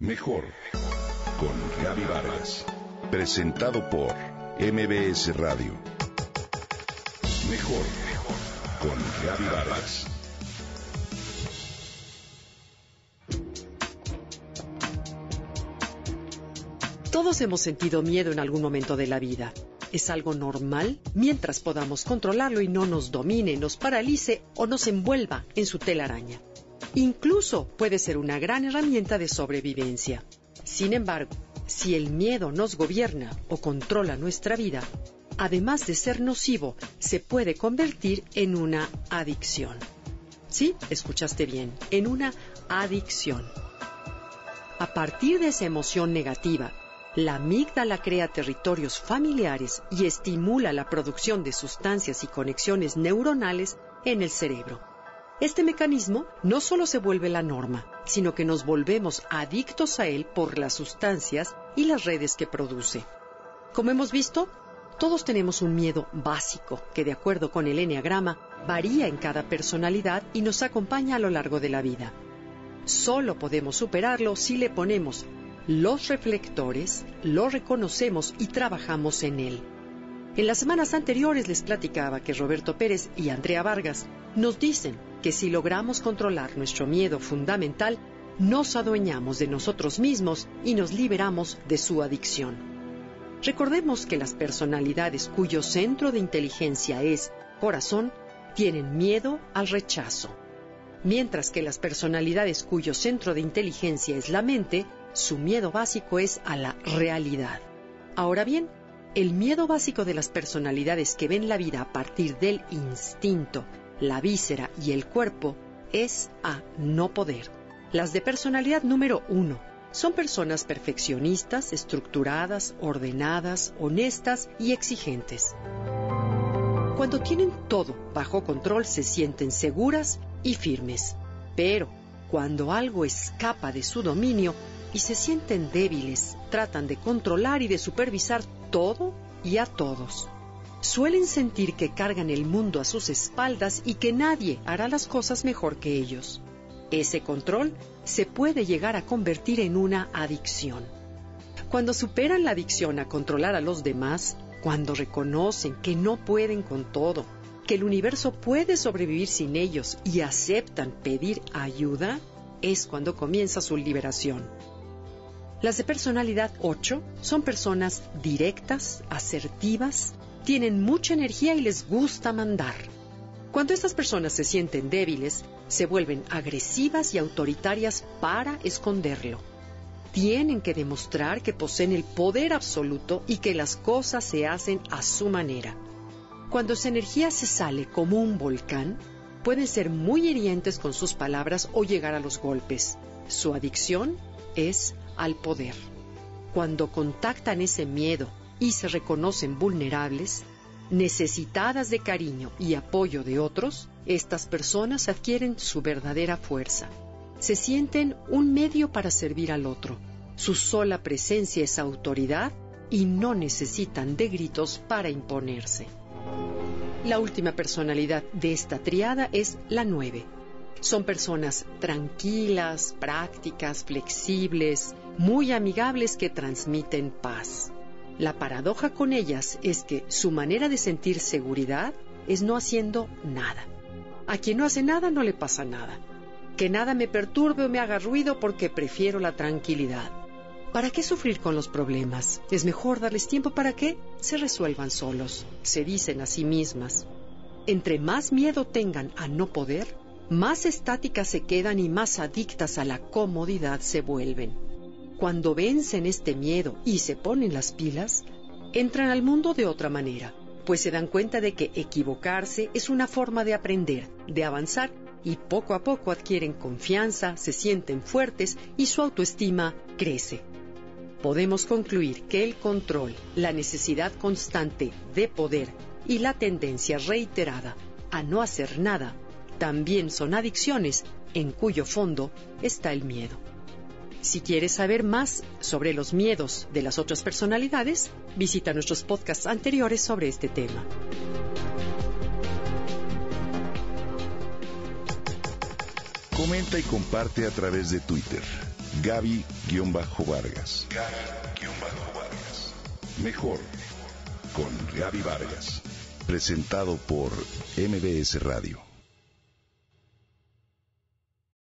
Mejor con Gaby Vargas. Presentado por MBS Radio. Mejor con Gaby Vargas. Todos hemos sentido miedo en algún momento de la vida. Es algo normal mientras podamos controlarlo y no nos domine, nos paralice o nos envuelva en su telaraña. Incluso puede ser una gran herramienta de sobrevivencia. Sin embargo, si el miedo nos gobierna o controla nuestra vida, además de ser nocivo, se puede convertir en una adicción. Sí, escuchaste bien, en una adicción. A partir de esa emoción negativa, la amígdala crea territorios familiares y estimula la producción de sustancias y conexiones neuronales en el cerebro. Este mecanismo no solo se vuelve la norma, sino que nos volvemos adictos a él por las sustancias y las redes que produce. Como hemos visto, todos tenemos un miedo básico que, de acuerdo con el Enneagrama, varía en cada personalidad y nos acompaña a lo largo de la vida. Solo podemos superarlo si le ponemos los reflectores, lo reconocemos y trabajamos en él. En las semanas anteriores les platicaba que Roberto Pérez y Andrea Vargas nos dicen que si logramos controlar nuestro miedo fundamental, nos adueñamos de nosotros mismos y nos liberamos de su adicción. Recordemos que las personalidades cuyo centro de inteligencia es corazón tienen miedo al rechazo, mientras que las personalidades cuyo centro de inteligencia es la mente, su miedo básico es a la realidad. Ahora bien, el miedo básico de las personalidades que ven la vida a partir del instinto la víscera y el cuerpo es a no poder. Las de personalidad número uno son personas perfeccionistas, estructuradas, ordenadas, honestas y exigentes. Cuando tienen todo bajo control se sienten seguras y firmes. Pero cuando algo escapa de su dominio y se sienten débiles, tratan de controlar y de supervisar todo y a todos suelen sentir que cargan el mundo a sus espaldas y que nadie hará las cosas mejor que ellos. Ese control se puede llegar a convertir en una adicción. Cuando superan la adicción a controlar a los demás, cuando reconocen que no pueden con todo, que el universo puede sobrevivir sin ellos y aceptan pedir ayuda, es cuando comienza su liberación. Las de personalidad 8 son personas directas, asertivas, tienen mucha energía y les gusta mandar. Cuando estas personas se sienten débiles, se vuelven agresivas y autoritarias para esconderlo. Tienen que demostrar que poseen el poder absoluto y que las cosas se hacen a su manera. Cuando su energía se sale como un volcán, pueden ser muy hirientes con sus palabras o llegar a los golpes. Su adicción es al poder. Cuando contactan ese miedo y se reconocen vulnerables, necesitadas de cariño y apoyo de otros, estas personas adquieren su verdadera fuerza. Se sienten un medio para servir al otro. Su sola presencia es autoridad y no necesitan de gritos para imponerse. La última personalidad de esta triada es la nueve. Son personas tranquilas, prácticas, flexibles, muy amigables que transmiten paz. La paradoja con ellas es que su manera de sentir seguridad es no haciendo nada. A quien no hace nada no le pasa nada. Que nada me perturbe o me haga ruido porque prefiero la tranquilidad. ¿Para qué sufrir con los problemas? Es mejor darles tiempo para que se resuelvan solos, se dicen a sí mismas. Entre más miedo tengan a no poder, más estáticas se quedan y más adictas a la comodidad se vuelven. Cuando vencen este miedo y se ponen las pilas, entran al mundo de otra manera, pues se dan cuenta de que equivocarse es una forma de aprender, de avanzar y poco a poco adquieren confianza, se sienten fuertes y su autoestima crece. Podemos concluir que el control, la necesidad constante de poder y la tendencia reiterada a no hacer nada también son adicciones en cuyo fondo está el miedo. Si quieres saber más sobre los miedos de las otras personalidades, visita nuestros podcasts anteriores sobre este tema. Comenta y comparte a través de Twitter. Gaby-Vargas. Gaby-Vargas. Mejor con Gaby Vargas. Presentado por MBS Radio.